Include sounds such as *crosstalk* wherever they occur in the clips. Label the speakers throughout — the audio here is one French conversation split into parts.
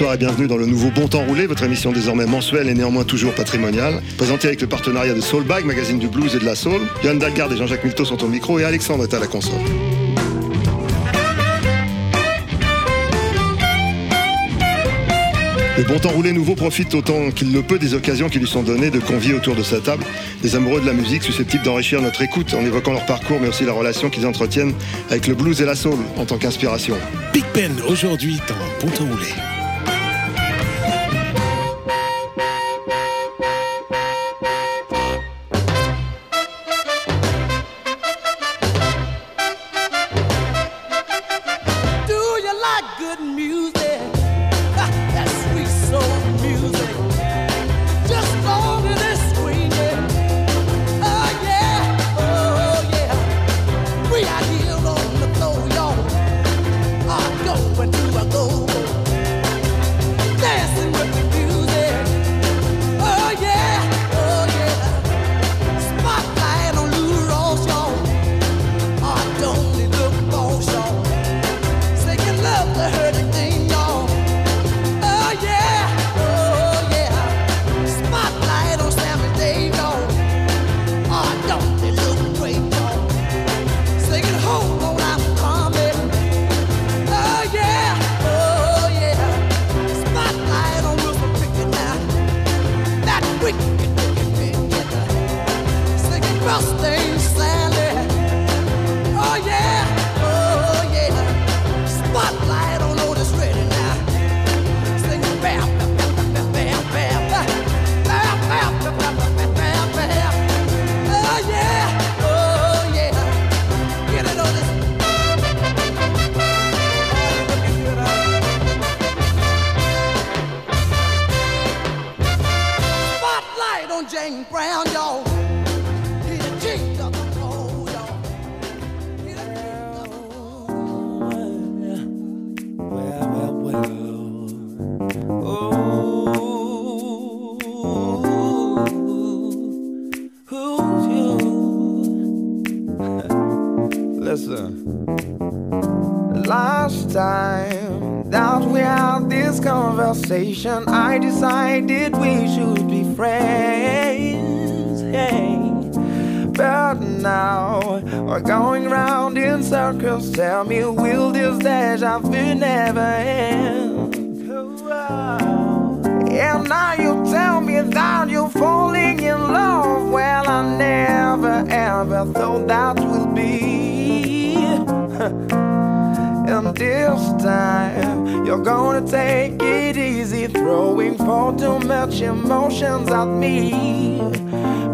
Speaker 1: Bonsoir et bienvenue dans le nouveau Bon Temps Roulé, votre émission désormais mensuelle et néanmoins toujours patrimoniale, présentée avec le partenariat de Soulbag, magazine du blues et de la soul. Yann Dalgarde et Jean-Jacques Milteau sont au micro et Alexandre est à la console. Le bon temps roulé nouveau profite autant qu'il le peut des occasions qui lui sont données de convier autour de sa table des amoureux de la musique susceptibles d'enrichir notre écoute en évoquant leur parcours mais aussi la relation qu'ils entretiennent avec le blues et la soul en tant qu'inspiration.
Speaker 2: Big Ben aujourd'hui dans Bon temps roulé.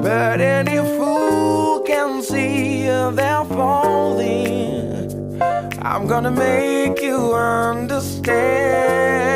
Speaker 3: But any fool can see they're falling. I'm gonna make you understand.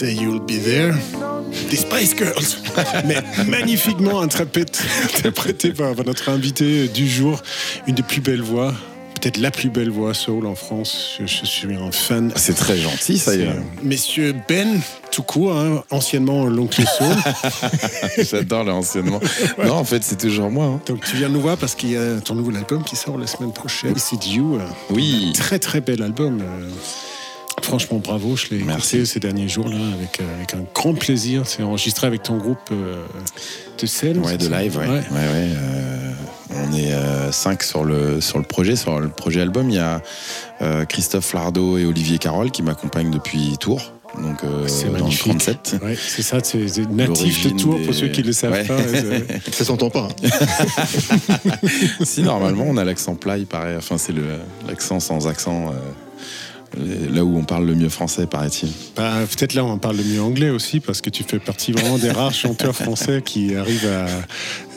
Speaker 3: Say
Speaker 2: You'll Be There. Des Spice Girls. *laughs* Mais magnifiquement interprété, interprété par, notre invité du jour. Une des plus belles voix. Peut-être la plus belle voix soul en France. Je, je suis un fan.
Speaker 4: C'est très gentil, ça y est.
Speaker 2: C'est, Messieurs Ben, tout court, hein, anciennement l'oncle soul. *laughs*
Speaker 4: J'adore l'anciennement. Non, en fait, c'est toujours moi. hein.
Speaker 2: Donc tu viens nous voir parce qu'il y a ton nouvel album qui sort la semaine prochaine. C'est You. euh,
Speaker 4: Oui.
Speaker 2: Très très bel album.
Speaker 5: Franchement, bravo. Je l'ai
Speaker 4: Merci.
Speaker 5: écouté ces derniers jours-là avec, euh, avec un grand plaisir. C'est enregistré avec ton groupe euh, de scène.
Speaker 4: Ouais, de live, ouais. ouais. ouais, euh, on est 5 sur le, sur le projet, sur le projet album. Il y a euh, Christophe Lardo et Olivier Carole qui m'accompagnent depuis Tours. Donc, euh,
Speaker 5: C'est
Speaker 4: dans le
Speaker 5: magnifique.
Speaker 4: 37.
Speaker 5: Ouais, c'est ça, c'est c'est natif de Tours
Speaker 4: des-
Speaker 5: pour ceux qui ne le savent
Speaker 4: Ouais.
Speaker 5: pas. *laughs*
Speaker 1: Ça s'entend pas. hein. *laughs*
Speaker 4: si, normalement, on a l'accent plat, il paraît. Enfin, c'est le- l'accent sans accent. euh, là où on parle le mieux français, paraît-il.
Speaker 5: Bah, Peut-être là, on parle le mieux anglais aussi, parce que tu fais partie vraiment des rares chanteurs français qui arrivent à.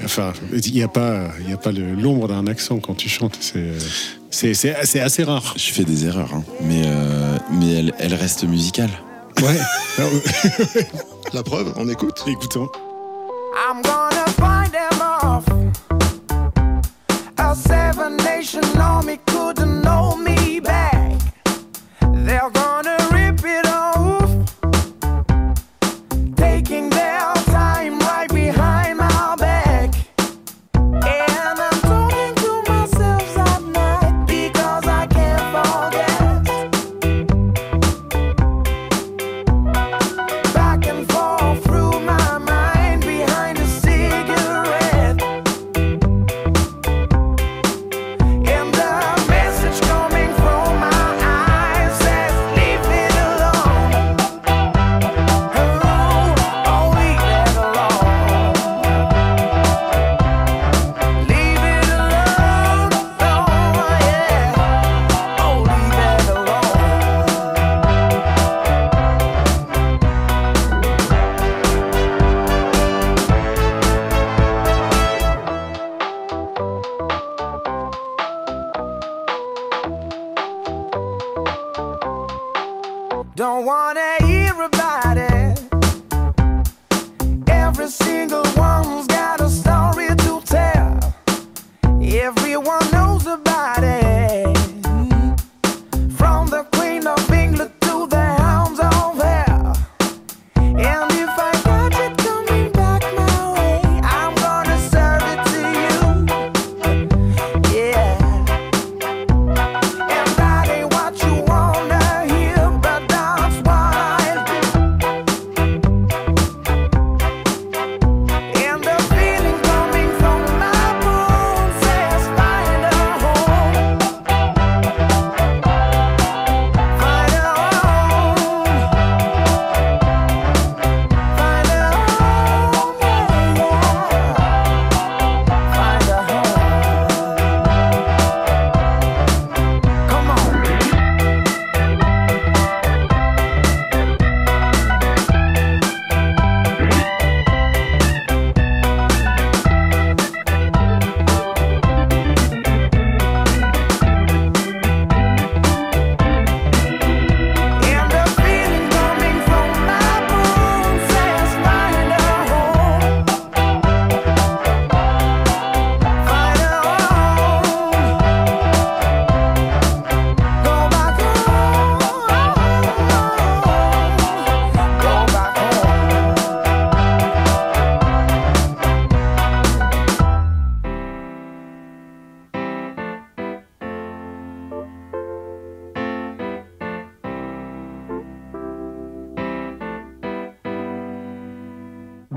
Speaker 5: Enfin, il n'y a pas, il y a pas l'ombre d'un accent quand tu chantes. C'est c'est- c'est c'est assez rare.
Speaker 4: Je fais des erreurs, hein, mais, euh, mais elle, elle reste musicale.
Speaker 5: Ouais.
Speaker 1: La preuve, on écoute.
Speaker 5: Écoutons.
Speaker 3: I'm gonna find them off. A seven nation army couldn't hold me back. They're gonna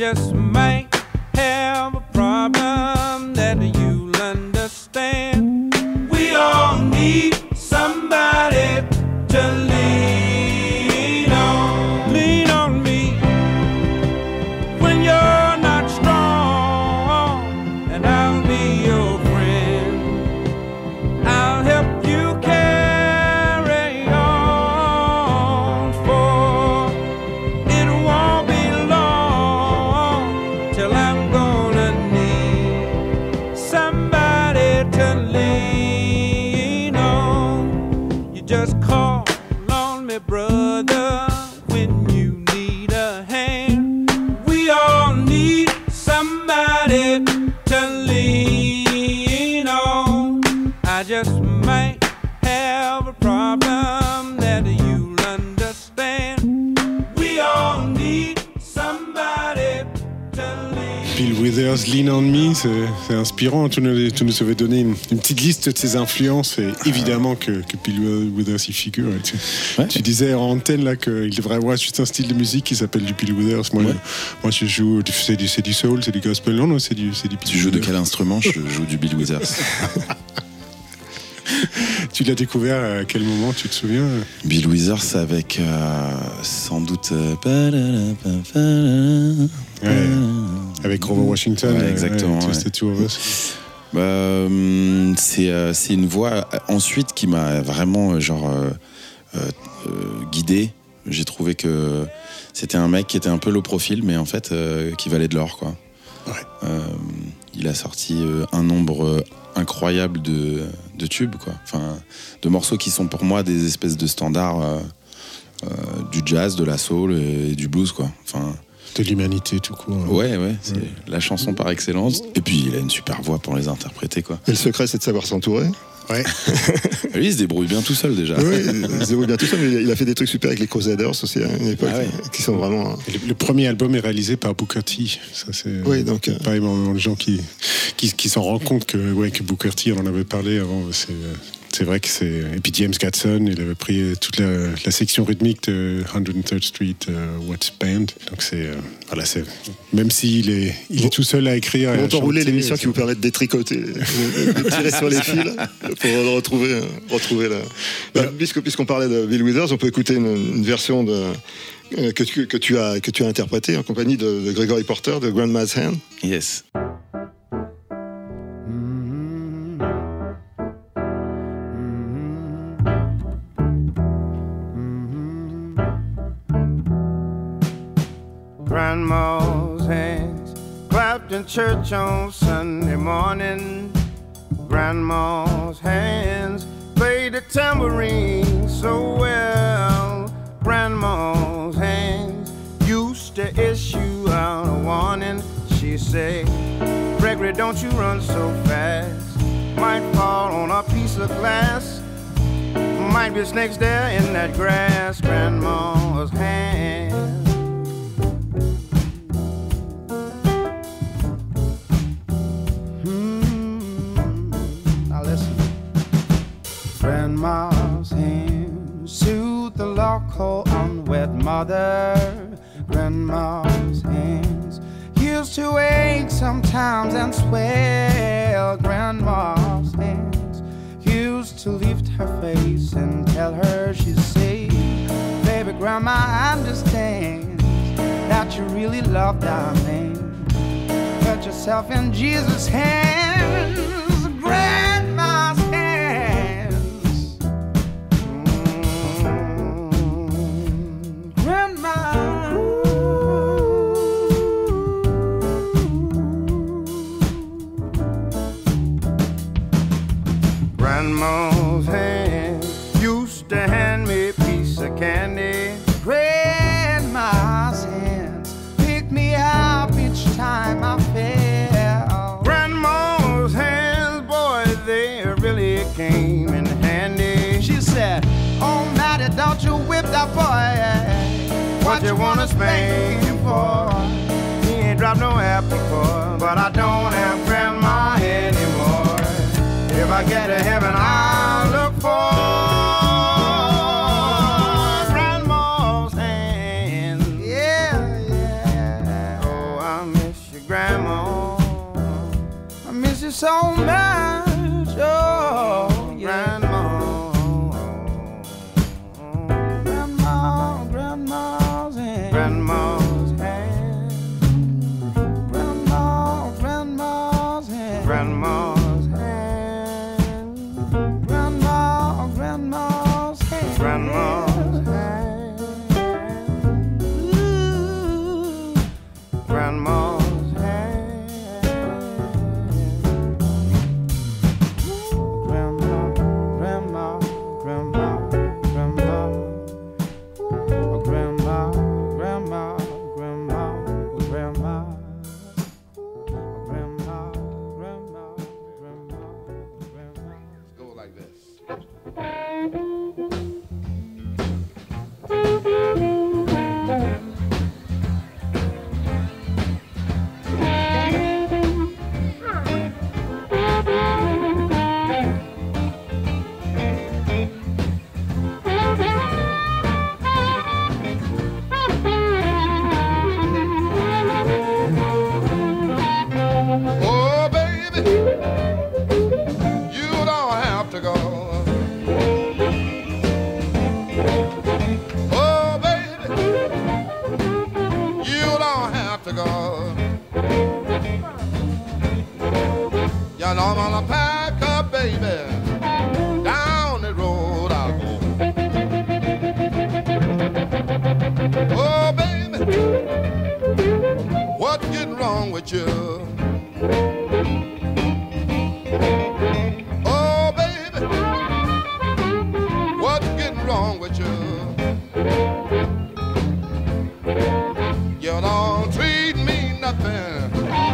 Speaker 6: Just
Speaker 5: c'est inspirant. Tu nous, tu nous avais donné une, une petite liste de ses influences et évidemment que, que Bill Withers y figure. Tu,
Speaker 4: Ouais.
Speaker 5: tu disais en antenne là qu'il devrait avoir juste un style de musique qui s'appelle du Bill Withers. Moi,
Speaker 4: Ouais.
Speaker 5: moi je joue, c'est du, du soul, c'est du gospel, non, non, c'est du, c'est du Bill
Speaker 4: Tu joues de quel instrument? Je *laughs* joue du Bill Withers. *laughs*
Speaker 5: Tu l'as découvert à quel moment, tu te souviens
Speaker 4: Bill Withers avec euh, sans doute. euh,
Speaker 5: Ouais. Avec Grover Washington.
Speaker 4: Ouais,
Speaker 5: euh,
Speaker 4: exactement,
Speaker 5: ouais.
Speaker 4: Bah, hum, c'est euh, une voix euh, ensuite qui m'a vraiment euh, genre euh, euh, euh, guidé. J'ai trouvé que c'était un mec qui était un peu low profil, mais en fait euh, qui valait de l'or quoi.
Speaker 5: Ouais.
Speaker 4: Il a sorti euh, un nombre euh, incroyable de, de tubes quoi. Enfin, de morceaux qui sont pour moi des espèces de standards euh, euh, du jazz, de la soul et du blues quoi. Enfin,
Speaker 5: De l'humanité tout court. hein.
Speaker 4: ouais ouais, c'est la chanson par excellence. Et puis il a une super voix pour les interpréter quoi.
Speaker 1: Et le secret, c'est de savoir s'entourer.
Speaker 5: Ouais. *laughs*
Speaker 4: Lui, il se débrouille bien tout seul déjà.
Speaker 1: Oui, il se débrouille bien tout seul, mais il a fait des trucs super avec les Crusaders aussi à une époque,
Speaker 4: Ah ouais.
Speaker 1: qui sont vraiment.
Speaker 5: Et Le, le premier album est réalisé par Booker T. Ça, c'est
Speaker 1: Oui, donc, euh,
Speaker 5: pas énormément de gens qui, qui, qui s'en rendent compte que, ouais, que Booker T, on en avait parlé avant. C'est, euh, c'est vrai que c'est. Et puis James Gatson, il avait pris euh, toute la, la section rythmique de 103rd Street euh, What's Band. Donc c'est. euh, voilà, c'est. Même s'il est, il est tout seul à écrire.
Speaker 1: enrouler
Speaker 5: chanter,
Speaker 1: l'émission
Speaker 5: c'est-
Speaker 1: qui vous permet de détricoter, de, tirer sur les fils pour le retrouver, euh, retrouver la. Bah, puisque puisqu'on parlait de Bill Withers, on peut écouter une, une version de euh, que tu, que tu as que tu as interprétée en compagnie de, de Gregory Porter de Grandma's Hand.
Speaker 4: Yes.
Speaker 3: In church on Sunday morning. Grandma's hands played the tambourine so well. Grandma's hands used to issue out a warning. She said, Gregory, don't you run so fast. Might fall on a piece of glass. Might be snakes there in that grass. Grandma's hands. Grandma's hands used to ache sometimes and swell. Grandma's hands used to lift her face and tell her she's safe. Baby, Grandma understands that you really love darling. Put yourself in Jesus' hands, you Yeah.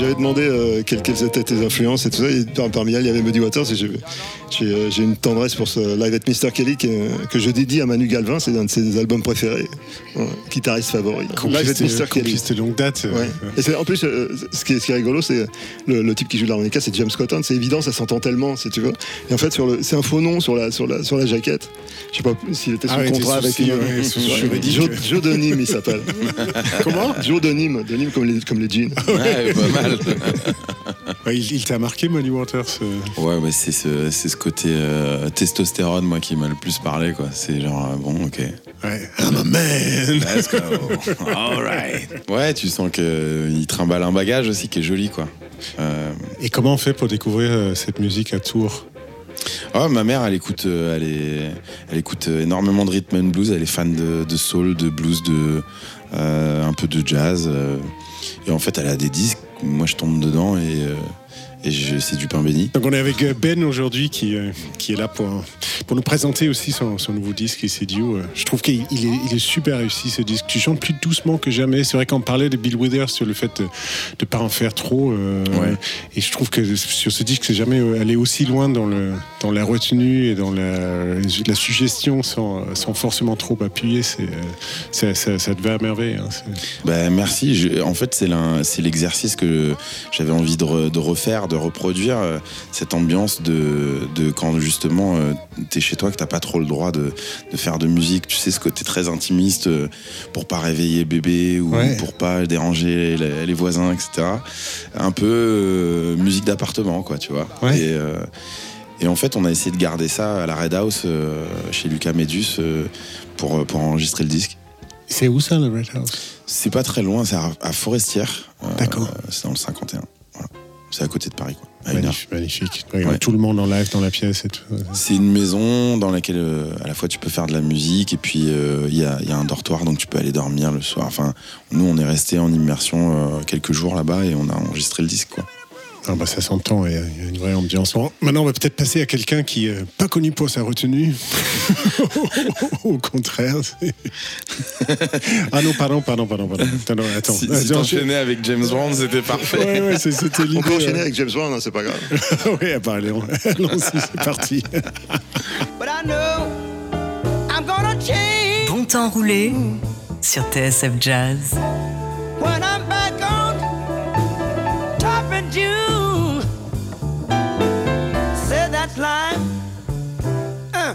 Speaker 1: J'avais demandé euh, quelles, quelles étaient tes influences et tout ça. Et parmi elles, il y avait Muddy Waters. J'ai, euh, j'ai une tendresse pour ce live at Mr. Kelly que, que je dédie à Manu Galvin. C'est un de ses albums préférés. Ouais, guitariste favori. Live at Mr. Kelly.
Speaker 5: complicité longue date. euh,
Speaker 1: Ouais. Et c'est, en plus, euh, ce, qui est, ce qui est rigolo, c'est le, le type qui joue de l'harmonica, c'est James Cotton. C'est évident, ça s'entend tellement, si tu veux. Et en fait, c'est un faux nom sur la, sur la, sur la jaquette. Je sais pas s'il était sous
Speaker 5: Ah ouais,
Speaker 1: contrat avec
Speaker 5: soucis, ouais,
Speaker 1: Joe Denim, il s'appelle. *laughs*
Speaker 5: Comment?
Speaker 1: Joe Denim, comme les, comme les jeans.
Speaker 4: Ouais, pas mal. *laughs*
Speaker 5: Ouais, il il t'a marqué, Muddy Waters euh,
Speaker 4: Ouais, ouais, c'est ce, c'est ce côté euh, testostérone, moi, qui m'a le plus parlé, quoi. C'est genre, euh, bon, ok.
Speaker 5: Ouais, I'm a man *laughs*
Speaker 4: Let's go. All right. Ouais, tu sens qu'il trimballe un bagage aussi qui est joli, quoi. Euh,
Speaker 5: Et comment on fait pour découvrir euh, cette musique à Tours?
Speaker 4: Oh, ma mère, elle écoute, euh, elle est, elle écoute euh, énormément de rhythm and blues. Elle est fan de, soul, de blues, de euh, un peu de jazz. et en fait, elle a des disques. Moi, je tombe dedans et, et c'est du pain béni.
Speaker 5: Donc on est avec euh, Ben aujourd'hui qui, euh, qui est là pour, pour nous présenter aussi son, son nouveau disque Isidio. Euh, Je trouve qu'il il est, il est super réussi ce disque. Tu chantes plus doucement que jamais. C'est vrai qu'on parlait de Bill Withers sur le fait de ne pas en faire trop. euh,
Speaker 4: Ouais.
Speaker 5: Et je trouve que sur ce disque, c'est jamais euh, allé aussi loin dans, le, dans la retenue et dans la, la suggestion sans, sans forcément trop appuyer. C'est, euh, ça, ça, ça te va à merveille. hein.
Speaker 4: Bah, merci. Je- en fait, c'est l'exercice que j'avais envie de, re- de refaire, de reproduire euh, cette ambiance de, de quand justement euh, t'es chez toi, que t'as pas trop le droit de, de faire de musique. Tu sais, ce côté très intimiste euh, pour pas réveiller bébé ou
Speaker 5: Ouais.
Speaker 4: pour pas déranger les, les voisins, etc. Un peu euh, musique d'appartement, quoi, tu vois.
Speaker 5: Ouais.
Speaker 4: Et, euh, et en fait, on a essayé de garder ça à la Red House chez Lucas Medus euh, pour, pour enregistrer le disque.
Speaker 5: C'est où ça, le Red House?
Speaker 4: C'est pas très loin, c'est à, Forestière. Euh,
Speaker 5: D'accord.
Speaker 4: c'est dans le 51. Voilà. C'est à côté de Paris, quoi. À une heure.
Speaker 5: Magnifique. magnifique. Ouais,
Speaker 4: Ouais.
Speaker 5: Tout le monde en live dans la pièce et tout.
Speaker 4: C'est une maison dans laquelle euh, à la fois tu peux faire de la musique et puis euh, il y, a, il y a un dortoir donc tu peux aller dormir le soir. Enfin, nous on est resté en immersion euh, quelques jours là-bas et on a enregistré le disque quoi.
Speaker 5: Ah bah ça s'entend, il y a il y a une vraie ambiance. Bon, maintenant, on va peut-être passer à quelqu'un qui n'est pas connu pour sa retenue. *laughs* Au contraire. *laughs* ah non, pardon, pardon, pardon, pardon. Attends, attends.
Speaker 4: Si,
Speaker 5: Ah,
Speaker 4: si t'enchaînais avec James Brown, c'était parfait.
Speaker 5: Ouais, ouais, c'est- c'était l'idée.
Speaker 1: On peut enchaîner
Speaker 5: euh.
Speaker 1: avec James Brown, hein, c'est pas grave. *laughs*
Speaker 5: oui, ah bah, allez, on- allons-y, c'est parti.
Speaker 2: But I know I'm gonna change
Speaker 7: Bon temps roulé sur TSF Jazz.
Speaker 2: when I'm June. Said that's life. Uh.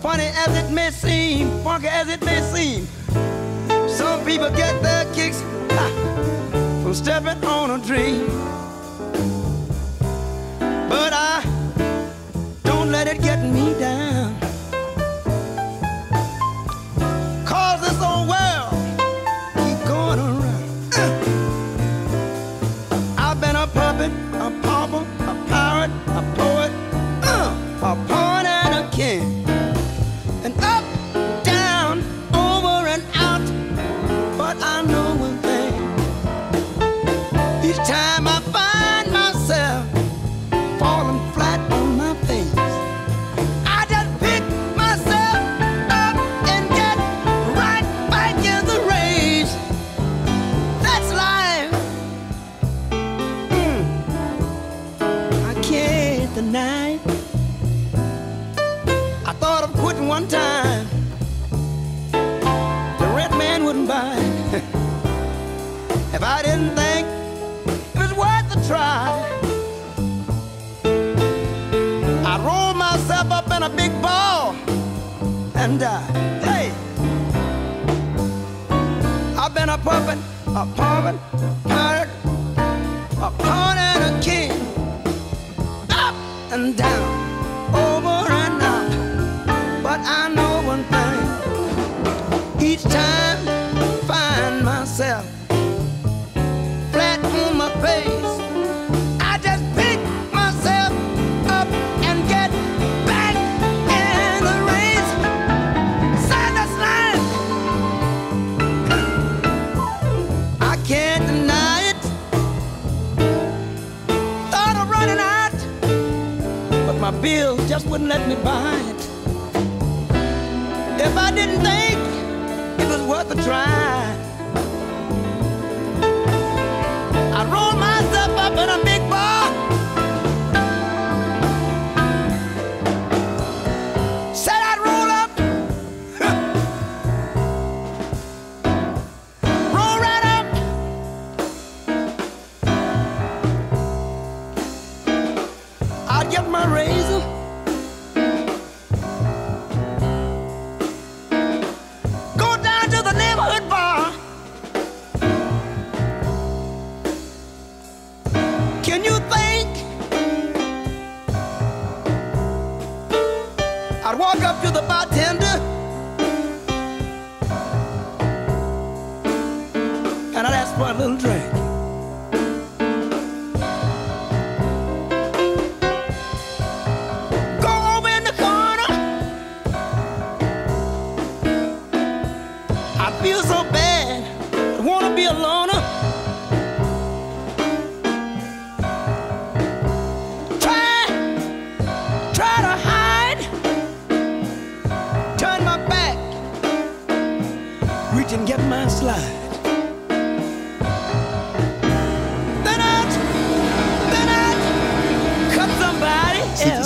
Speaker 2: Funny as it may seem, funky as it may seem. Some people get their kicks from stepping on a dream. But I don't let it get me down.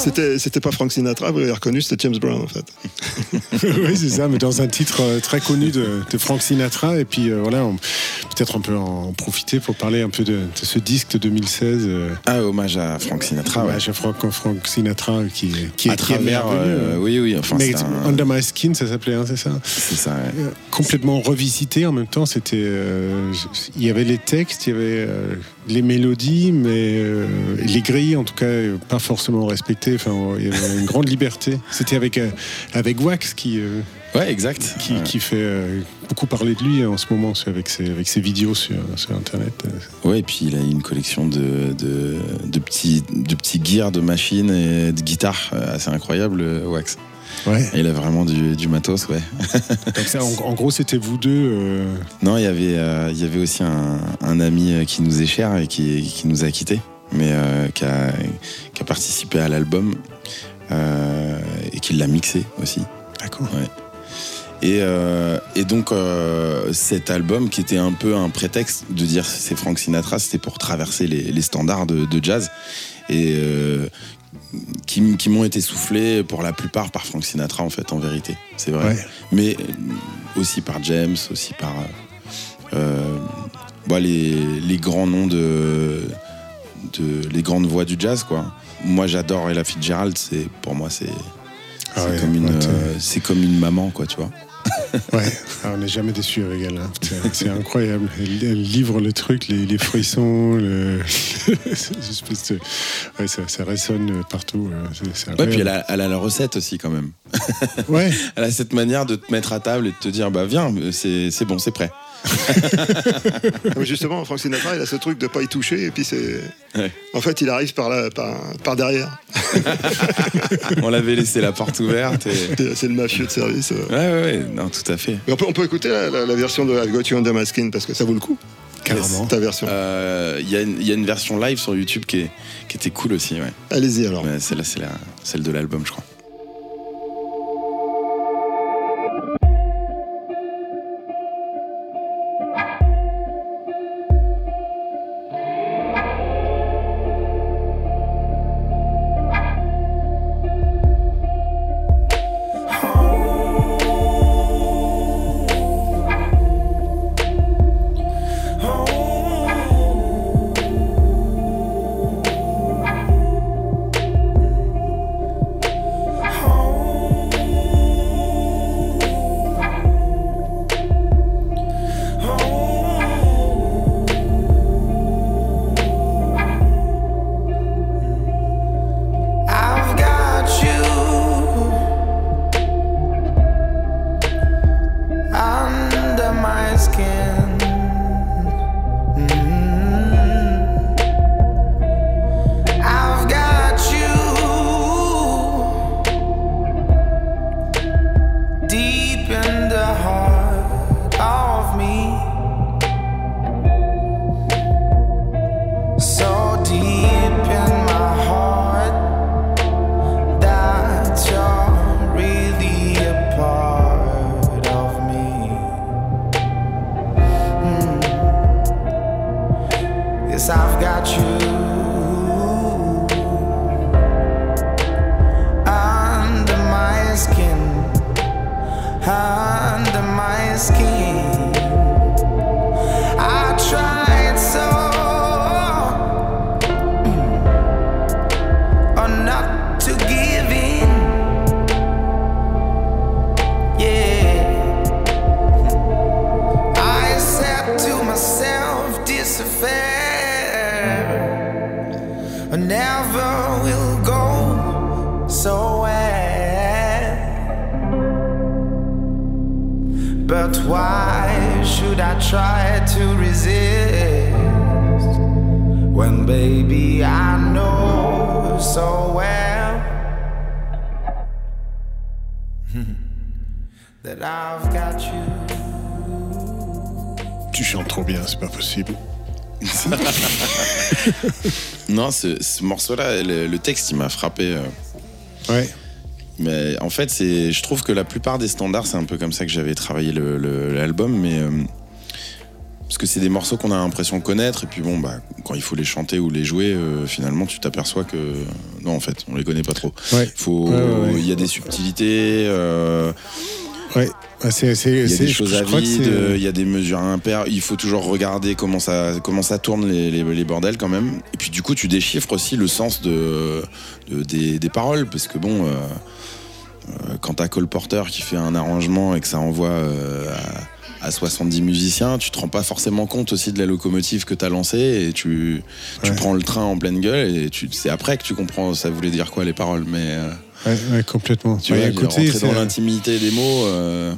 Speaker 1: C'était-. C'était pas Frank Sinatra, vous l'avez reconnu, c'était James Brown en fait. *laughs*
Speaker 5: oui, c'est ça, mais dans un titre euh, très connu de, de Frank Sinatra. Et puis euh, voilà, on- peut-être on peut en profiter pour parler un peu de, de ce disque de 2016. euh,
Speaker 4: Ah, hommage à Frank Sinatra, ouais.
Speaker 5: hommage à Frank, Frank Sinatra qui, qui,
Speaker 4: à
Speaker 5: qui est
Speaker 4: travers,
Speaker 5: merveilleux.
Speaker 4: euh, oui, oui, enfin,
Speaker 5: Mais
Speaker 4: un-
Speaker 5: Under My Skin, ça s'appelait, hein, c'est ça
Speaker 4: c'est ça. ouais.
Speaker 5: Complètement revisité en même temps. C'était, euh, il y avait les textes, il y avait euh, les mélodies, mais euh, les grilles, en tout cas, pas forcément respectées. Enfin, il y avait une grande liberté. C'était avec euh, avec Wax qui. euh,
Speaker 4: Ouais, exact.
Speaker 5: qui,
Speaker 4: Ouais.
Speaker 5: qui fait, euh, beaucoup parlé de lui en ce moment c'est avec ses, avec ses vidéos sur, sur Internet.
Speaker 4: Ouais, et puis il a une collection de, de, de petits, de petits gears, de machines et de guitares assez incroyable, Wax.
Speaker 5: Ouais.
Speaker 4: Il a vraiment du, du matos, ouais.
Speaker 5: Donc ça, en, en gros, c'était vous deux. euh,
Speaker 4: Non, il y avait, euh, il y avait aussi un, un ami euh, qui nous est cher et qui, qui nous a quittés, mais euh, qui, a, qui a participé à l'album et qui l'a mixé aussi.
Speaker 5: D'accord.
Speaker 4: Ouais. Et, et donc cet album qui était un peu un prétexte de dire c'est Frank Sinatra, c'était pour traverser les, les standards de, de jazz et euh, qui, m'ont été soufflés pour la plupart par Frank Sinatra en fait en vérité, c'est vrai.
Speaker 5: Ouais.
Speaker 4: Mais euh, aussi par James, aussi par euh, euh, bah, les, les grands noms de, de les grandes voix du jazz quoi. Moi j'adore Ella Fitzgerald, c'est pour moi c'est
Speaker 5: Ah ouais,
Speaker 4: comme une
Speaker 5: ouais,
Speaker 4: euh, c'est comme une maman quoi tu vois.
Speaker 5: Ouais, Ah, on n'est jamais déçu avec elle. hein. C'est- incroyable. Elle, elle livre le truc, les, les frissons, le... *laughs* de- ouais, ça, ça résonne partout. euh, c'est-
Speaker 4: Ouais, puis elle a, elle a la recette aussi quand même.
Speaker 5: Ouais, *laughs*
Speaker 4: Elle a cette manière de te mettre à table et de te dire bah viens, c'est c'est bon, c'est prêt.
Speaker 1: Justement, Frank Sinatra, il a ce truc de pas y toucher, et puis c'est.
Speaker 4: Ouais.
Speaker 1: En fait, il arrive par, la, par, par derrière. *laughs*
Speaker 4: On l'avait laissé la porte ouverte. Et...
Speaker 1: C'est le mafieux de service. euh.
Speaker 4: Ouais, ouais, ouais, non, tout à fait.
Speaker 1: On, peut, on peut écouter la, la- la version de I've Got You Under My Skin, parce que ça vaut le coup.
Speaker 5: carrément.
Speaker 1: Ta version.
Speaker 4: Euh, Il y, a une- il y a une version live sur YouTube qui, est, qui était cool aussi, ouais.
Speaker 1: Allez-y alors.
Speaker 4: Mais celle-là, c'est la, celle de l'album, je crois. *laughs* Non, ce, ce morceau-là, le, le texte, il m'a frappé. euh,
Speaker 5: Ouais.
Speaker 4: Mais en fait, c'est, je trouve que la plupart des standards, c'est un peu comme ça que j'avais travaillé le- le- l'album, mais euh, parce que c'est des morceaux qu'on a l'impression de connaître, et puis bon, bah, quand il faut les chanter ou les jouer, euh, finalement, tu t'aperçois que non, en fait, on les connaît pas trop.
Speaker 5: Ouais.
Speaker 4: Faut,
Speaker 5: Ouais, ouais, ouais.
Speaker 4: il y a des subtilités. euh,
Speaker 5: Ouais. Ah,
Speaker 4: Il y a des choses à vide, il y a des mesures impaires. Il faut toujours regarder comment ça, comment ça tourne les, les, les bordels quand même. Et puis du coup, tu déchiffres aussi le sens de, de- des, des paroles. Parce que bon, euh, euh, quand t'as Cole Porter qui fait un arrangement et que ça envoie euh, à, à 70 musiciens, tu te rends pas forcément compte aussi de la locomotive que t'as lancée et tu, tu
Speaker 5: Ouais.
Speaker 4: prends le train en pleine gueule et c'est après que tu comprends ça voulait dire quoi les paroles. Mais euh,
Speaker 5: Ouais, ouais, complètement.
Speaker 4: tu
Speaker 5: Ouais,
Speaker 4: vois,
Speaker 5: écoutez,
Speaker 4: rentrer dans l'intimité des mots. euh,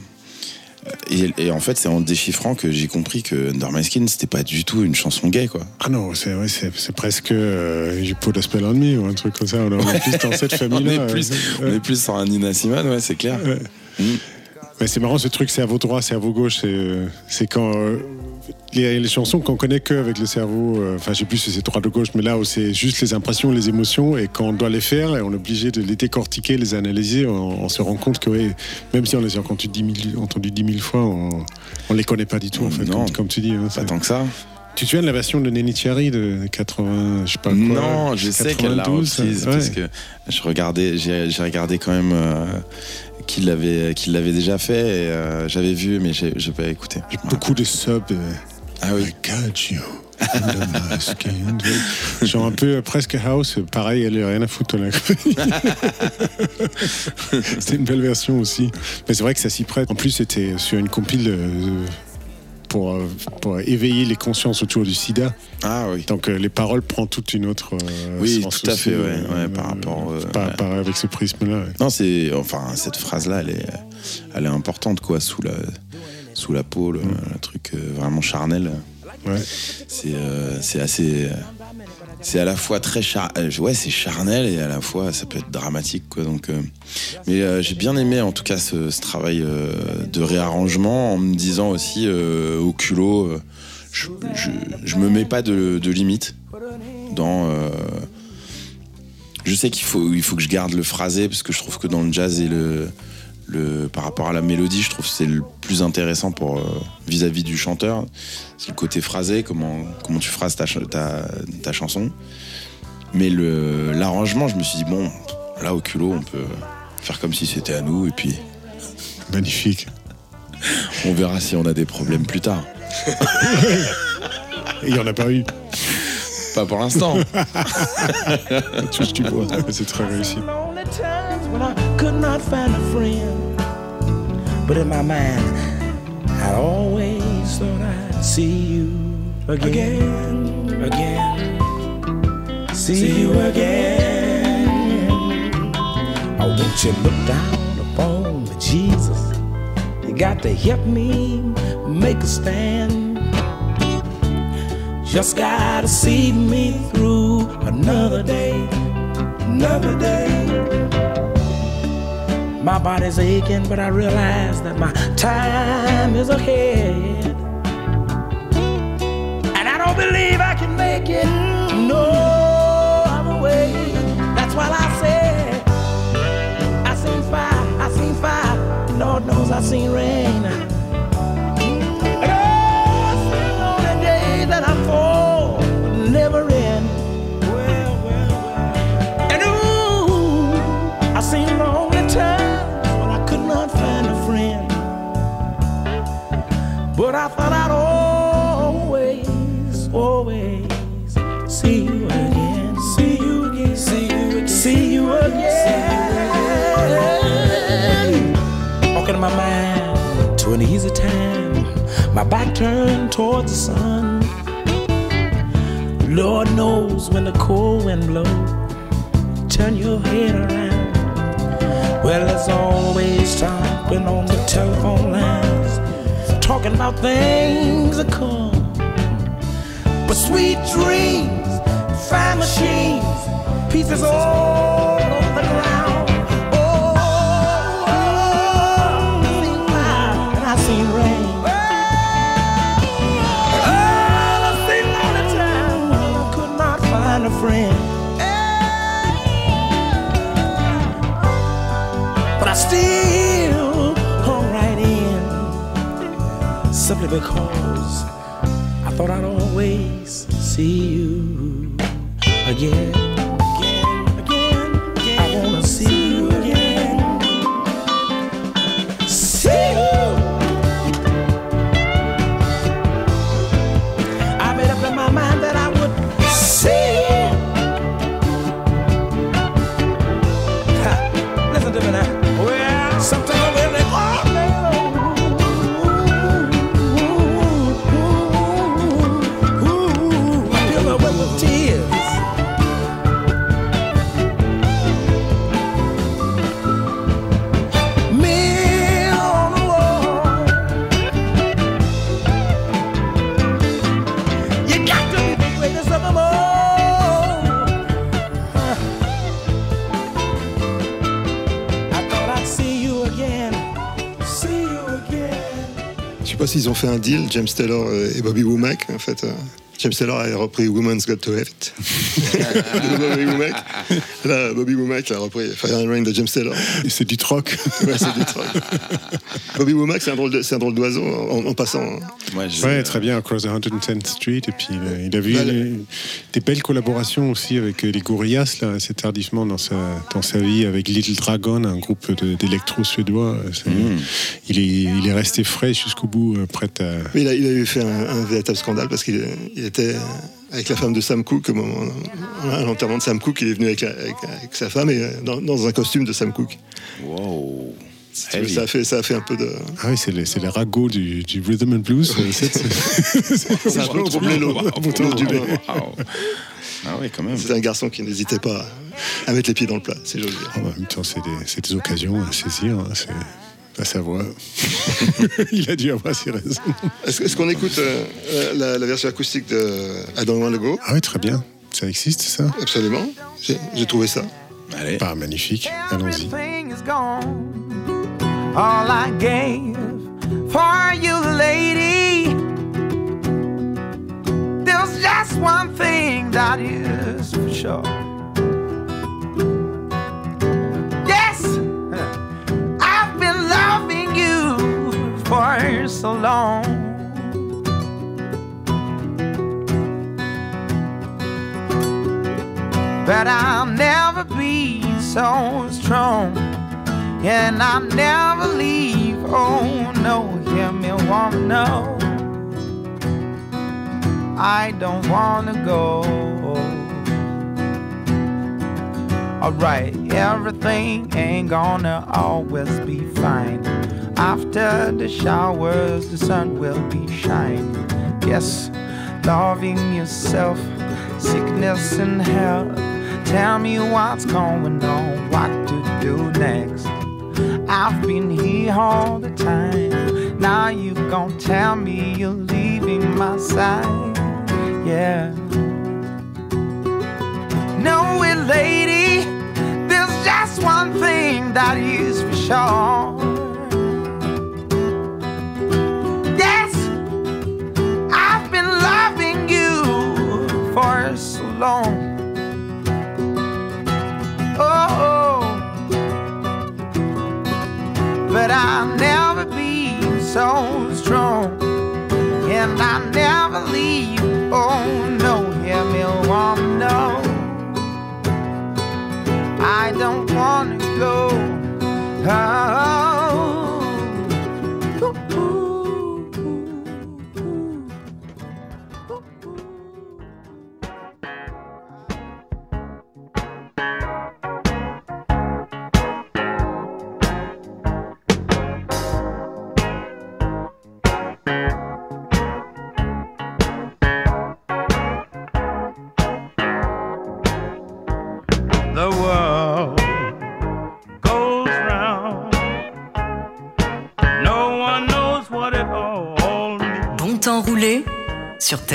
Speaker 4: et, et en fait, c'est en déchiffrant que j'ai compris que Under My Skin, c'était pas du tout une chanson gay, quoi.
Speaker 5: Ah non, c'est ouais, c'est presque euh, You Put a Spell on Me ou un truc comme ça. On est plus dans cette *laughs*
Speaker 4: on,
Speaker 5: famille-là.
Speaker 4: est plus, on est plus sur un Nina Simone, ouais, c'est clair.
Speaker 5: Ouais.
Speaker 4: Mm.
Speaker 5: Mais c'est marrant ce truc, c'est à vos droits, c'est à vos gauches. C'est, euh, c'est quand euh, les, les chansons qu'on connaît que avec le cerveau. euh, Enfin, je sais plus si c'est droit ou gauche, mais là où c'est juste les impressions, les émotions, et quand on doit les faire, et on est obligé de les décortiquer, les analyser, on, on se rend compte que ouais, même si on les a entendu 10 000, entendu 10 000 fois, on, on les connaît pas du tout en fait,
Speaker 4: Non.
Speaker 5: comme, comme tu dis. hein,
Speaker 4: Pas tant que ça.
Speaker 5: tu te souviens de la version de Nenny Cherry de 80, je sais pas quoi
Speaker 4: Non, je sais qu'elle l'a
Speaker 5: 92,
Speaker 4: reprise
Speaker 5: ouais.
Speaker 4: parce que je regardais, j'ai j'ai regardé quand même euh, qu'il l'avait l'avait déjà fait et euh, j'avais vu mais j'ai j'ai pas écouté.
Speaker 5: Beaucoup de subs. euh,
Speaker 4: Ah oui.
Speaker 5: I got you. Genre un peu euh, presque house, pareil, elle a rien à foutre là. *laughs* C'était une belle version aussi. Mais c'est vrai que ça s'y prête. En plus, c'était sur une compile euh, pour, euh, pour éveiller les consciences autour du sida.
Speaker 4: Ah oui.
Speaker 5: Donc euh, les paroles prennent toute une autre. euh,
Speaker 4: Oui,
Speaker 5: sens
Speaker 4: tout à
Speaker 5: aussi,
Speaker 4: fait, ouais, ouais, par rapport, euh,
Speaker 5: par- avec ce prisme-là.
Speaker 4: Non, c'est enfin cette phrase là, elle est elle est importante quoi sous la sous la peau, le, le truc vraiment charnel.
Speaker 5: Ouais.
Speaker 4: C'est assez c'est à la fois très char euh, ouais c'est charnel et à la fois ça peut être dramatique quoi donc euh, mais euh, j'ai bien aimé en tout cas ce, travail de réarrangement en me disant aussi au culot je, je, me mets pas de, de limite dans je sais qu'il faut il faut que je garde le phrasé parce que je trouve que dans le jazz et le le, par rapport à la mélodie, je trouve que c'est le plus intéressant pour euh, vis-à-vis du chanteur. C'est le côté phrasé, comment, comment tu phrases ta, ch- ta, ta chanson. Mais l'arrangement, je me suis dit, bon, là au culot, on peut faire comme si c'était à nous et puis
Speaker 5: Magnifique.
Speaker 4: on verra si on a des problèmes plus tard. *laughs*
Speaker 5: Il n'y en a pas eu.
Speaker 4: Pas pour l'instant.
Speaker 5: Touche du bois. C'est très réussi.
Speaker 2: Not find a friend. But in my mind, I always thought I'd see you again, again, see you again. Oh, won't you look down upon me, Jesus? You got to help me make a stand. Just gotta see me through another day another day. My body's aching, but I realize that my time is ahead. And I don't believe I can make it no other way. That's why I say I seen fire, I seen fire. Lord knows I seen rain. My back turned towards the sun. Lord knows when the cold wind blows turn your head around. Well, there's always talking on the telephone lines, talking about things that come. But sweet dreams, fine machines, pieces all still hung right in simply because I thought I'd always see you again. Again,
Speaker 1: fait un deal, James Taylor euh, et Bobby Womack. En fait, euh, James Taylor a repris Woman's Got to Have It. *laughs* *laughs* Là, Bobby Womack a repris Fire and Rain de James Taylor.
Speaker 5: Et c'est du troc. *laughs*
Speaker 1: Ouais, c'est du truc. Bobby Womack, c'est un drôle de- c'est un drôle d'oiseau en, en passant. hein.
Speaker 4: Ouais,
Speaker 5: très bien, Across the 110th Street. Et puis, euh, il avait eu
Speaker 1: Bah,
Speaker 5: une- des belles collaborations aussi avec euh, les Gorillaz, là, assez tardivement dans sa, dans sa vie, avec Little Dragon, un groupe de- d'électro suédois. Euh, c'est-
Speaker 4: Mm.
Speaker 5: Il, est, il est resté frais jusqu'au bout, prêt à.
Speaker 1: Mais il a, il a eu fait un, un véritable scandale parce qu'il il était avec la femme de Sam Cooke moment à l'enterrement de Sam Cooke. Il est venu avec, la- avec- avec sa femme et euh, dans, dans un costume de Sam Cooke.
Speaker 4: Wow.
Speaker 1: Si. Ça a, fait, ça a fait un peu de.
Speaker 5: Ah oui, c'est les, c'est les ragots du, du rhythm and blues. euh, c'est- c'est- *laughs*
Speaker 1: C'est un peu
Speaker 5: Wow.
Speaker 1: du bain.
Speaker 4: Wow. Ah oui, quand même.
Speaker 1: C'est un garçon qui n'hésitait pas à mettre les pieds dans le plat, j'ose dire.
Speaker 5: Ah, bah, en même temps, c'est des, c'est des occasions à saisir. hein, à savoir. *laughs* il a dû avoir ses raisons.
Speaker 1: Est-ce qu'on écoute euh, euh, la, la version acoustique de to Go
Speaker 5: Ah oui, très bien. Ça existe, ça?
Speaker 1: Absolument. J'ai trouvé ça.
Speaker 4: Allez.
Speaker 5: Pas magnifique. Allons-y.
Speaker 3: Everything is gone. All I gave for you, lady. There's just one thing that is for sure. For so long. But I'll never be so strong. And I'll never leave. Oh no, hear me woman, no. I don't wanna go. Alright, everything ain't gonna always be fine. After the showers, the sun will be shining. Yes, loving yourself, sickness and health. Tell me what's going on, what to do next. I've been here all the time. Now you gon' tell me you're leaving my side. Yeah. No, it, lady. There's just one thing that is for sure. Long. Oh, but I'll never be so strong, and I'll never leave. Oh no, hear me, woman, no. I don't wanna go. Oh.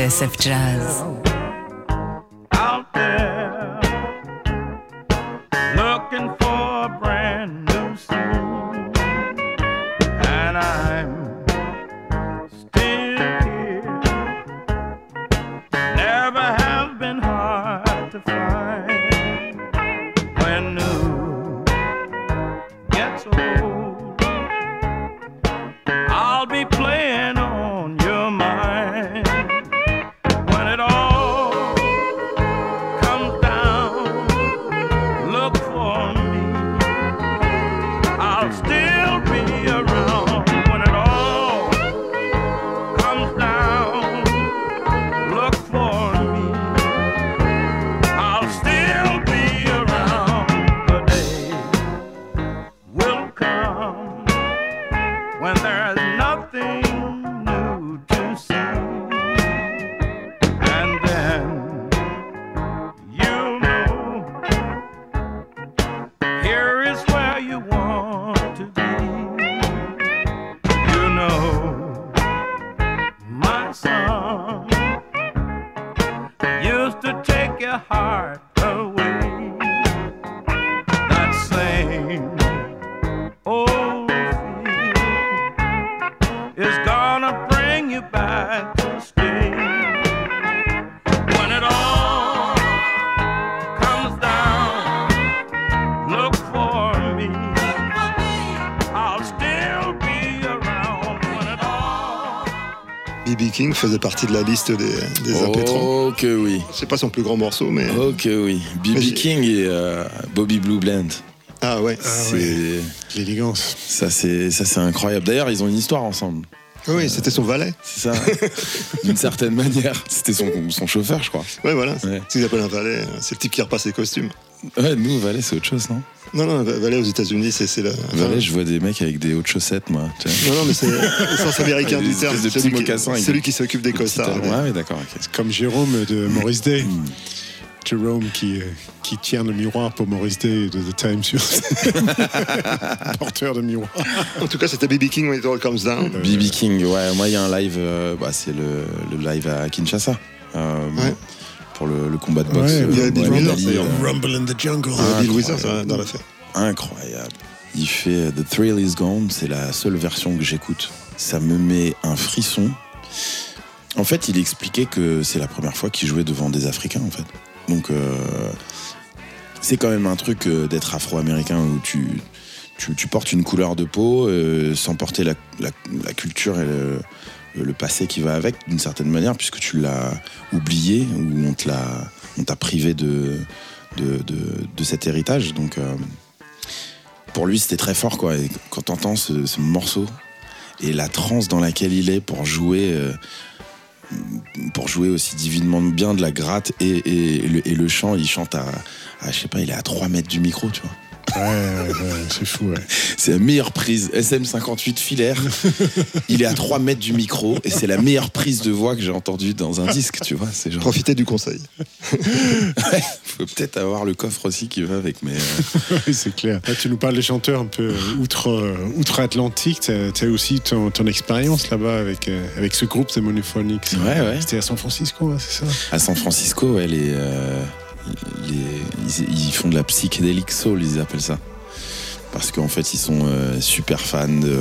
Speaker 7: TSF Jazz.
Speaker 3: out there looking for a brand
Speaker 1: faisait partie de la liste des, des impétrants.
Speaker 4: Oh que oui.
Speaker 1: C'est pas son plus grand morceau, mais.
Speaker 4: Oh que oui. B.B. King et euh, Bobby Blue Blend.
Speaker 1: Ah ouais.
Speaker 4: c'est
Speaker 5: l'élégance.
Speaker 4: Ça c'est ça c'est incroyable. D'ailleurs, ils ont une histoire ensemble.
Speaker 1: Oui, c'était son valet.
Speaker 4: C'est ça. *laughs* D'une certaine manière, c'était son, son chauffeur, je crois.
Speaker 1: Ouais, voilà. C'est ce qu'ils appellent un valet. C'est le type qui repasse les costumes.
Speaker 4: Ouais, nous valet, c'est autre chose, non
Speaker 1: Non, non, valet aux États-Unis, c'est c'est la.
Speaker 4: Valet, je vois des mecs avec des hautes chaussettes, moi. tu vois.
Speaker 1: Non, non, mais c'est le sens *laughs* américain du terme.
Speaker 4: de
Speaker 1: Celui qui, celui
Speaker 4: des-
Speaker 1: qui s'occupe des costards.
Speaker 4: Ouais, ouais, d'accord.
Speaker 5: C'est comme Jérôme de Maurice Day. Jérôme qui, euh, qui tient le miroir pour Maurice Day de The Times sur *laughs* *laughs* Porteur de miroir.
Speaker 1: En tout cas, c'était B.B. King when it all comes down.
Speaker 4: BB King, ouais, moi il y a un live, euh, bah, c'est le, le live à Kinshasa. euh,
Speaker 1: Ouais.
Speaker 4: Pour le, le combat de boxe.
Speaker 5: Ouais,
Speaker 4: euh,
Speaker 1: il y a
Speaker 4: Ali,
Speaker 1: d'ailleurs.
Speaker 4: euh,
Speaker 5: Rumble in the Jungle.
Speaker 1: Dans- dans l'affaire.
Speaker 4: Incroyable. Il fait euh, The Thrill Is Gone, c'est la seule version que j'écoute. Ça me met un frisson. En fait, il expliquait que c'est la première fois qu'il jouait devant des Africains, en fait. Donc, euh, c'est quand même un truc euh, d'être afro-américain où tu, tu, tu portes une couleur de peau euh, sans porter la, la- la culture et le, le passé qui va avec, d'une certaine manière, puisque tu l'as oublié ou on te l'a, t'a privé de, cet héritage. Donc, euh, pour lui, c'était très fort, quoi. Quand t'entends ce, ce morceau et la transe dans laquelle il est pour jouer, euh, pour jouer aussi divinement bien de la gratte et, le, chant, il chante à, je sais pas, il est à 3 mètres du micro, tu.
Speaker 5: Ouais, ouais, ouais, c'est fou, ouais.
Speaker 4: C'est la meilleure prise. SM58 filaire. Il est à 3 mètres du micro et c'est la meilleure prise de voix que j'ai entendue dans un disque, tu vois. C'est genre.
Speaker 1: Profitez du conseil. *laughs*
Speaker 4: Ouais, faut peut-être avoir le coffre aussi qui va avec, mais. euh, *laughs*
Speaker 5: Oui, c'est clair. Là, tu nous parles des chanteurs un peu euh, outre, euh, outre-Atlantique. Tu as aussi ton, ton expérience là-bas avec, euh, avec ce groupe The Monophonics.
Speaker 4: Ouais, ouais.
Speaker 5: C'était à San Francisco, hein, c'est ça?
Speaker 4: À San Francisco, ouais, les, euh, les- ils, ils font de la psychédélique soul, ils appellent ça. Parce qu'en fait, ils sont euh, super fans de,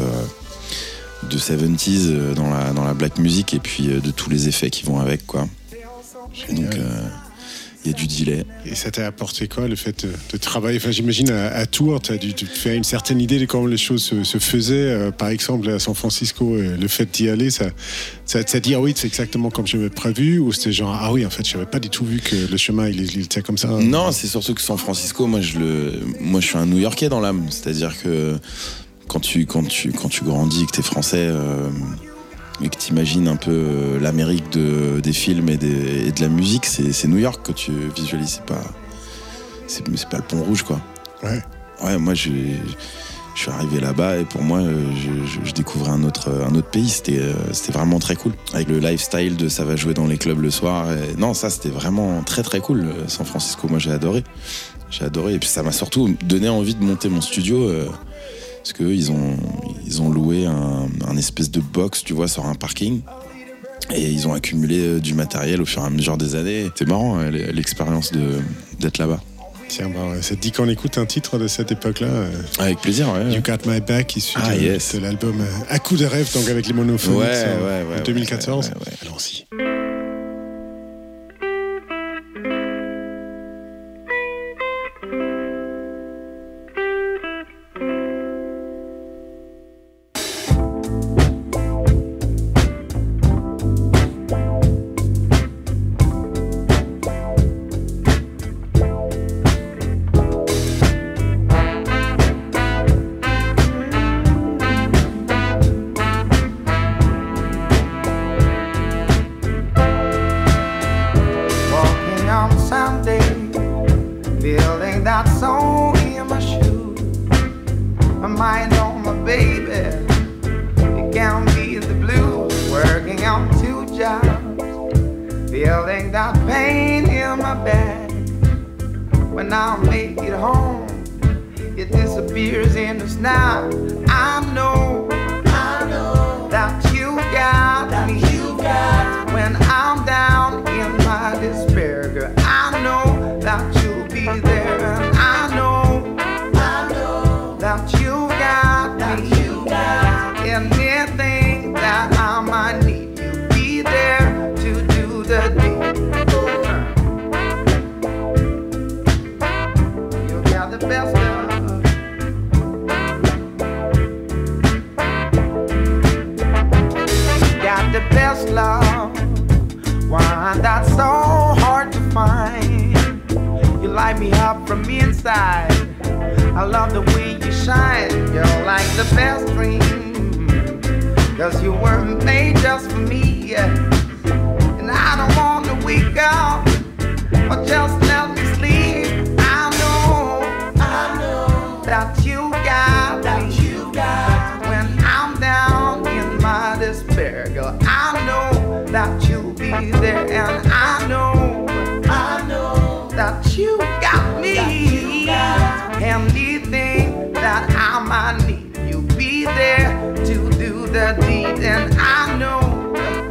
Speaker 4: de 70s euh, dans la, dans la black music et puis euh, de tous les effets qui vont avec, quoi. Donc, euh, il y a du delay.
Speaker 5: Et ça t'a apporté quoi, le fait de, de travailler? Enfin, j'imagine à, à Tours, tu as dû te faire une certaine idée de comment les choses se, se faisaient. euh, par exemple, à San Francisco, euh, le fait d'y aller, ça, ça t'a dit, ah oui, c'est exactement comme j'avais prévu? Ou c'était genre, ah oui, en fait, je n'avais pas du tout vu que le chemin, il, il était comme ça?
Speaker 4: Non, c'est surtout que San Francisco, moi je le, moi je suis un New-Yorkais dans l'âme. C'est-à-dire que quand tu, quand tu, quand tu grandis, et que t'es français euh, et que t'imagines un peu euh, l'Amérique de, des films et, des- et de la musique, c'est, New York que tu visualises. C'est pas, c'est, c'est pas le Pont Rouge, quoi.
Speaker 5: Ouais.
Speaker 4: Ouais, moi je suis arrivé là-bas et pour moi, euh, je, je- je découvrais un autre, un autre pays. C'était, euh, c'était vraiment très cool. Avec le lifestyle de ça va jouer dans les clubs le soir. Et non, ça c'était vraiment très très cool. San Francisco, moi j'ai adoré. J'ai adoré. Et puis ça m'a surtout donné envie de monter mon studio. euh, parce qu'eux, ils ont, ils ont loué un, un espèce de box, tu vois, sur un parking. Et ils ont accumulé euh, du matériel au fur et à mesure des années. C'est marrant euh, l'expérience d'être là-bas.
Speaker 5: Tiens, bah, ouais, ça te dit qu'on écoute un titre de cette époque-là euh,
Speaker 4: Avec plaisir, ouais.
Speaker 5: You Got My Back, issu
Speaker 4: Ah,
Speaker 5: de,
Speaker 4: yes.
Speaker 5: de l'album À coup de rêve, donc avec les monophoniques
Speaker 4: Ouais,
Speaker 5: euh,
Speaker 4: ouais, ouais,
Speaker 5: en
Speaker 4: ouais,
Speaker 5: 2014.
Speaker 4: ouais, ouais,
Speaker 3: that you'll be there, and I know, I know that you got me. Anything that I might need, you'll be there to do the deed, and I know.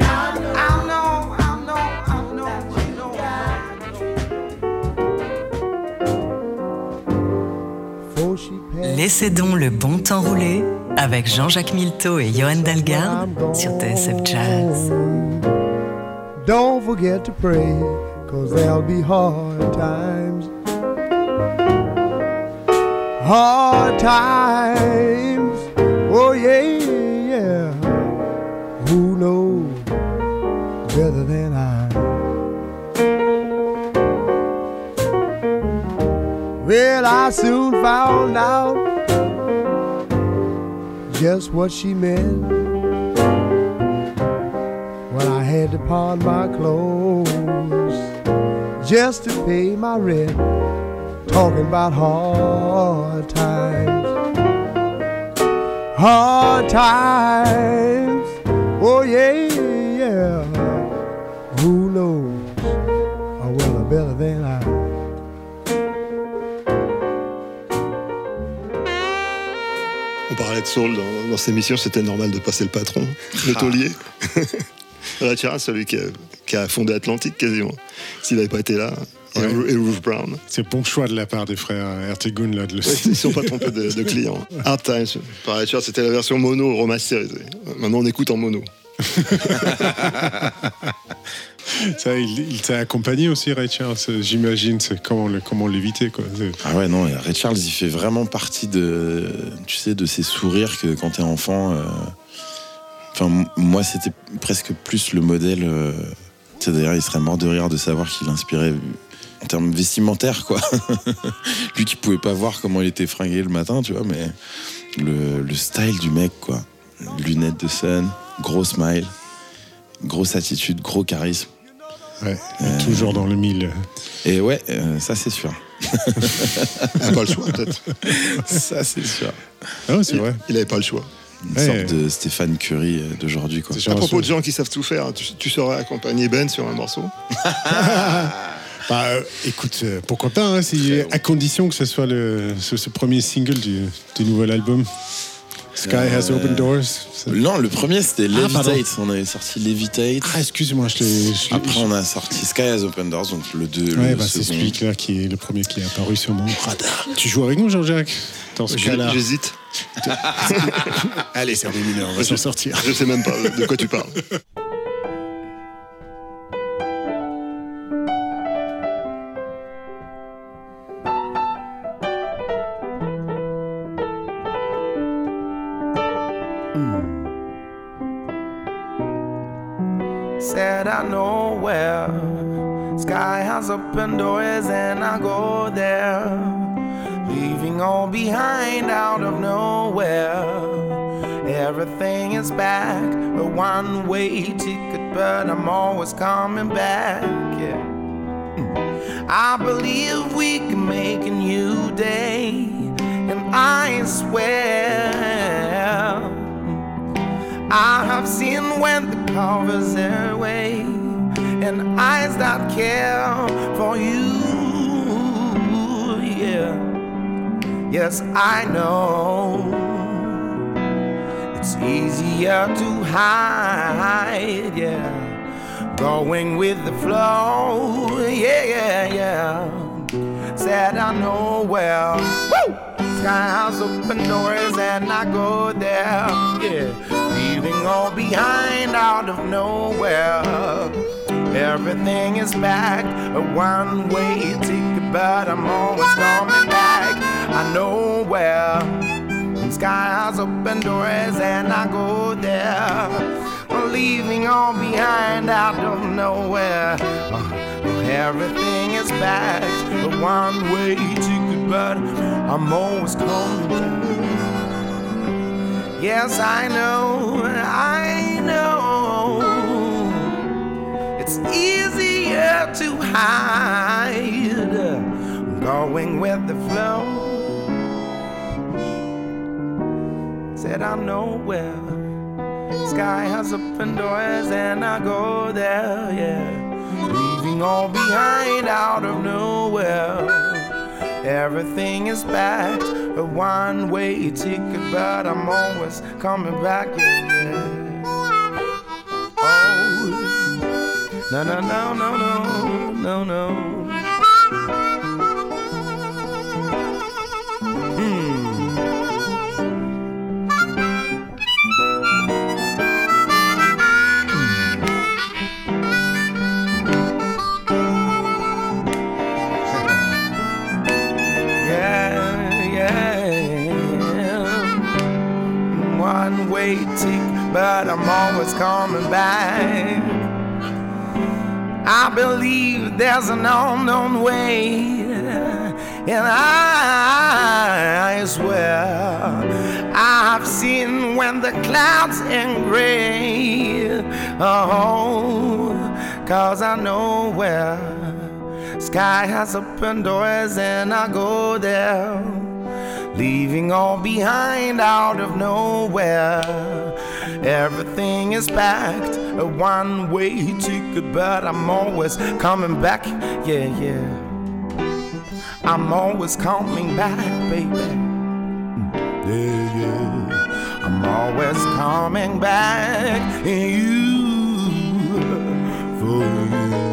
Speaker 3: I know, I know, I know, I know,
Speaker 2: Before she passed,
Speaker 7: Laissez donc le bon temps rouler avec Jean-Jacques Milteau et Johan Dalgarde sur TSF Jazz.
Speaker 2: Don't forget to pray, cause there'll be hard times. Hard times. Oh, yeah, yeah. Who knows better than I? Well, I soon found out just what she meant had to pawn my clothes just to pay my rent. Talking about hard times, hard times. Oh yeah, yeah. Who knows? Oh well, better than I.
Speaker 1: On parlait de soul dans, dans cette émission, c'était normal de passer le patron, le
Speaker 5: Ah.
Speaker 1: taulier. Ray Charles, celui qui a, qui a fondé Atlantique quasiment. S'il n'avait pas été là, et,
Speaker 5: Ouais.
Speaker 1: Ru- et Ruth Brown.
Speaker 5: C'est bon choix de la part des frères Ertegun là de le
Speaker 1: Ouais, ils ne sont pas trompés de, de clients. *laughs* Hard Times, par Ray Charles, c'était la version mono remasterisée. Maintenant, on écoute en mono. *laughs*
Speaker 5: Ça, il, il t'a accompagné aussi, Ray Charles, j'imagine. C'est comment, le- comment l'éviter, quoi.
Speaker 4: Ah ouais, non, Ray Charles, il fait vraiment partie de, tu sais, de ces sourires que quand t'es enfant. euh, Enfin, moi, c'était presque plus le modèle. euh, d'ailleurs, il serait mort de rire de savoir qu'il inspirait en termes vestimentaires, quoi. *laughs* Lui qui pouvait pas voir comment il était fringué le matin, tu vois, mais le, le style du mec, quoi. Lunettes de sun, gros smile, grosse attitude, gros charisme.
Speaker 5: Ouais, et toujours dans le mille.
Speaker 4: Et ouais, euh, ça c'est sûr.
Speaker 1: Il *laughs* n'a pas le choix, peut-être.
Speaker 4: ça c'est sûr.
Speaker 5: Ah, c'est vrai.
Speaker 1: Il n'avait pas le choix.
Speaker 4: Une
Speaker 5: Ouais.
Speaker 4: sorte de Stéphane Curry euh, d'aujourd'hui, quoi.
Speaker 5: C'est
Speaker 1: À propos de gens qui savent tout faire, tu, tu saurais accompagner Ben sur un morceau *laughs*
Speaker 5: Bah, euh, écoute, euh, pourquoi pas, hein, si- à condition que ce soit le, ce, ce premier single du, du nouvel album. Sky Has
Speaker 4: Euh,
Speaker 5: Open Doors.
Speaker 4: Non, le premier c'était
Speaker 5: Ah, pardon.
Speaker 4: Levitate. on avait sorti Levitate.
Speaker 5: Ah, excuse-moi, je l'ai. je l'ai-
Speaker 4: Après, on a sorti Sky has Open Doors, donc le 2.
Speaker 5: Ouais,
Speaker 4: le
Speaker 5: bah, c'est celui-là qui est le premier qui est apparu sur mon radar. Tu joues avec nous, Jean-Jacques Dans ce cas-là.
Speaker 1: J'hésite. *laughs*
Speaker 5: Allez, c'est des mineurs, on va s'en sortir.
Speaker 1: Je sais même pas de quoi tu parles.
Speaker 3: Said I know where sky has open doors and I go there, all behind out of nowhere. Everything is back, a one-way ticket, but I'm always coming back. Yeah. Hmm. I believe we can make a new day, and I swear. Hmm. I have seen when the covers are away and eyes that care for you. Yeah, yes, I know it's easier to hide. Yeah, going with the flow. Yeah, yeah, yeah. Said I know well. Woo! Sky has open doors and I go there. Yeah, leaving all behind out of nowhere. Everything is back, a one way ticket, but I'm always coming back. I know where. Sky has open doors and I go there. Leaving all behind out of nowhere. Uh, everything is back, a one way ticket, but I'm always coming back. Yes, I know, I know. It's easier to hide going with the flow. Said I know where sky has open doors and I go there, yeah. Leaving all behind out of nowhere. Everything is back, a one way ticket, but I'm always coming back, yeah. Oh, no, no, no, no, no, no, no. Tick, but I'm always coming back. I believe there's an unknown way, and I swear I've seen when the clouds in gray. Oh, cause I know where sky has open doors, and I go there leaving all behind out of nowhere. Everything is packed, a one way ticket, but I'm always coming back. Yeah, yeah. I'm always coming back, baby. Yeah, yeah. I'm always coming back. And you, for you.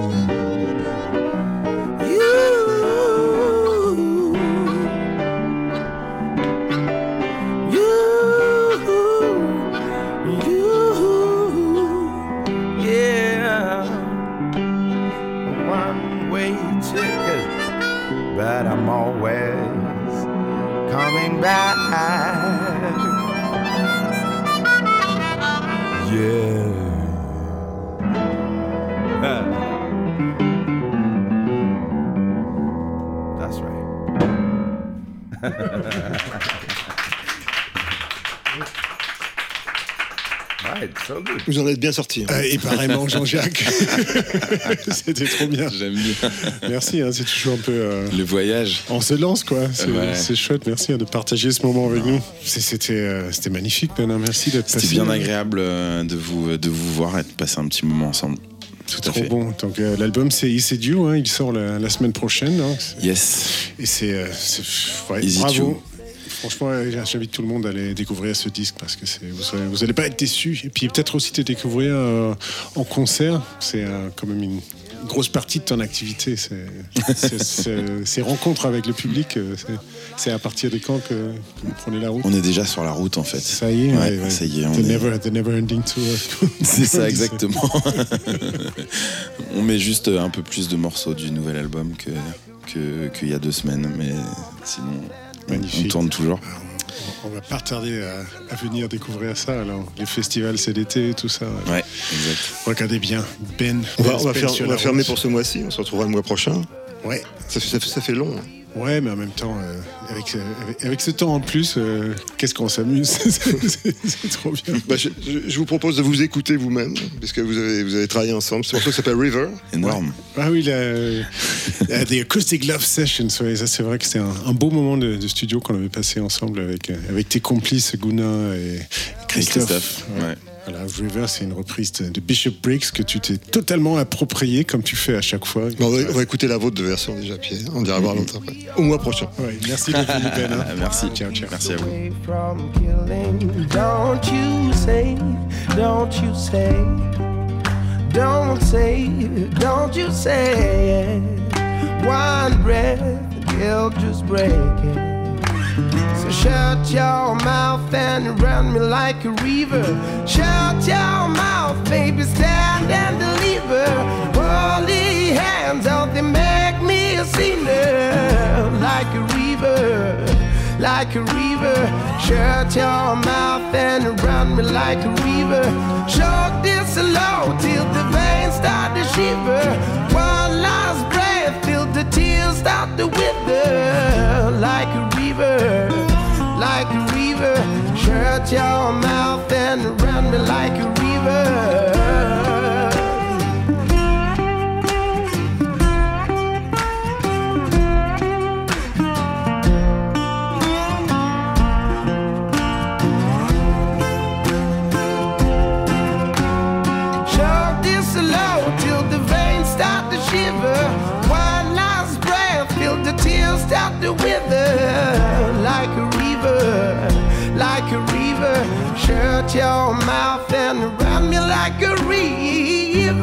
Speaker 1: Vous en êtes bien sorti. hein.
Speaker 5: Euh, et pareillement, Jean-Jacques. *laughs* C'était trop bien.
Speaker 4: J'aime bien.
Speaker 5: Merci, hein, c'est toujours un peu. euh,
Speaker 4: Le voyage.
Speaker 5: On se lance, quoi. C'est
Speaker 4: Ouais.
Speaker 5: chouette. Merci hein, de partager ce moment avec nous. C'était euh, c'était magnifique, Ben. Merci d'être passé.
Speaker 4: C'était bien agréable euh, de vous, de vous voir et de passer un petit moment ensemble. Tout à
Speaker 5: Trop
Speaker 4: fait.
Speaker 5: bon. Donc, euh, l'album, c'est Is It You. hein, il sort la, la semaine prochaine. hein.
Speaker 4: Yes.
Speaker 5: Et c'est. euh, ouais, bravo. Franchement, euh, j'invite tout le monde à aller découvrir ce disque parce que vous n'allez pas être déçus. Et puis peut-être aussi te découvrir euh, en concert. C'est euh, quand même une grosse partie de ton activité. *laughs* Ces rencontres avec le public, euh, c'est- à partir de quand que que vous prenez la route?
Speaker 4: On est déjà sur la route en fait.
Speaker 5: Ça y est,
Speaker 4: Ouais,
Speaker 5: ouais,
Speaker 4: ça y est. on
Speaker 5: The
Speaker 4: est-
Speaker 5: never, the never ending tour. *laughs*
Speaker 4: C'est ça exactement. *laughs* on met juste un peu plus de morceaux du nouvel album que que- qu'il y a deux semaines, mais sinon on- tourne toujours.
Speaker 5: On va pas tarder à, à venir découvrir ça. Alors, les festivals, c'est l'été, tout ça.
Speaker 4: Ouais, exact.
Speaker 5: Regardez bien, Ben.
Speaker 1: On va,
Speaker 5: Ben
Speaker 1: on va,
Speaker 5: Ben
Speaker 1: faire-
Speaker 5: sur
Speaker 1: on
Speaker 5: la
Speaker 1: va fermer pour ce mois-ci. On se retrouvera le mois prochain.
Speaker 5: Ouais.
Speaker 1: Ça, fait- ça fait- ça fait long. hein.
Speaker 5: Ouais, mais en même temps, euh, avec, euh, avec, avec ce temps en plus, euh, qu'est-ce qu'on s'amuse C'est- *laughs* C'est c'est trop bien.
Speaker 1: Bah, je, vous propose de vous écouter vous-même, parce que vous avez, vous avez travaillé ensemble. Ce morceau s'appelle River.
Speaker 4: Énorme.
Speaker 5: Ah oui, la, la- The Acoustic Love Sessions, ouais, ça c'est vrai que c'était un, un beau moment de, de studio qu'on avait passé ensemble avec, avec tes complices Guna et Christophe.
Speaker 4: Christophe, ouais.
Speaker 5: Voilà, River, c'est une reprise de, de Bishop Briggs que tu t'es totalement approprié comme tu fais à chaque fois.
Speaker 1: Bon, on, va, on va écouter la vôtre de version déjà, Pierre. On dira voir l'autre après. Au mois prochain.
Speaker 5: Ouais, merci venu, Ben. hein. *laughs*
Speaker 4: Merci.
Speaker 5: Ciao, ciao.
Speaker 4: Merci à vous.
Speaker 3: away from killing. Don't you say, don't you say, don't say, don't you say, one breath, guilt just breaking. So shut your mouth and run me like a river. Shut your mouth, baby, stand and deliver. Holy hands out, they make me a sinner like a river, like a river. Shut your mouth and run me like a river. Shock this low till the veins start to shiver. One last breath till the tears start to wither like a river, like a river. Shut your mouth and run me like a river. Shut your mouth and run me like a river.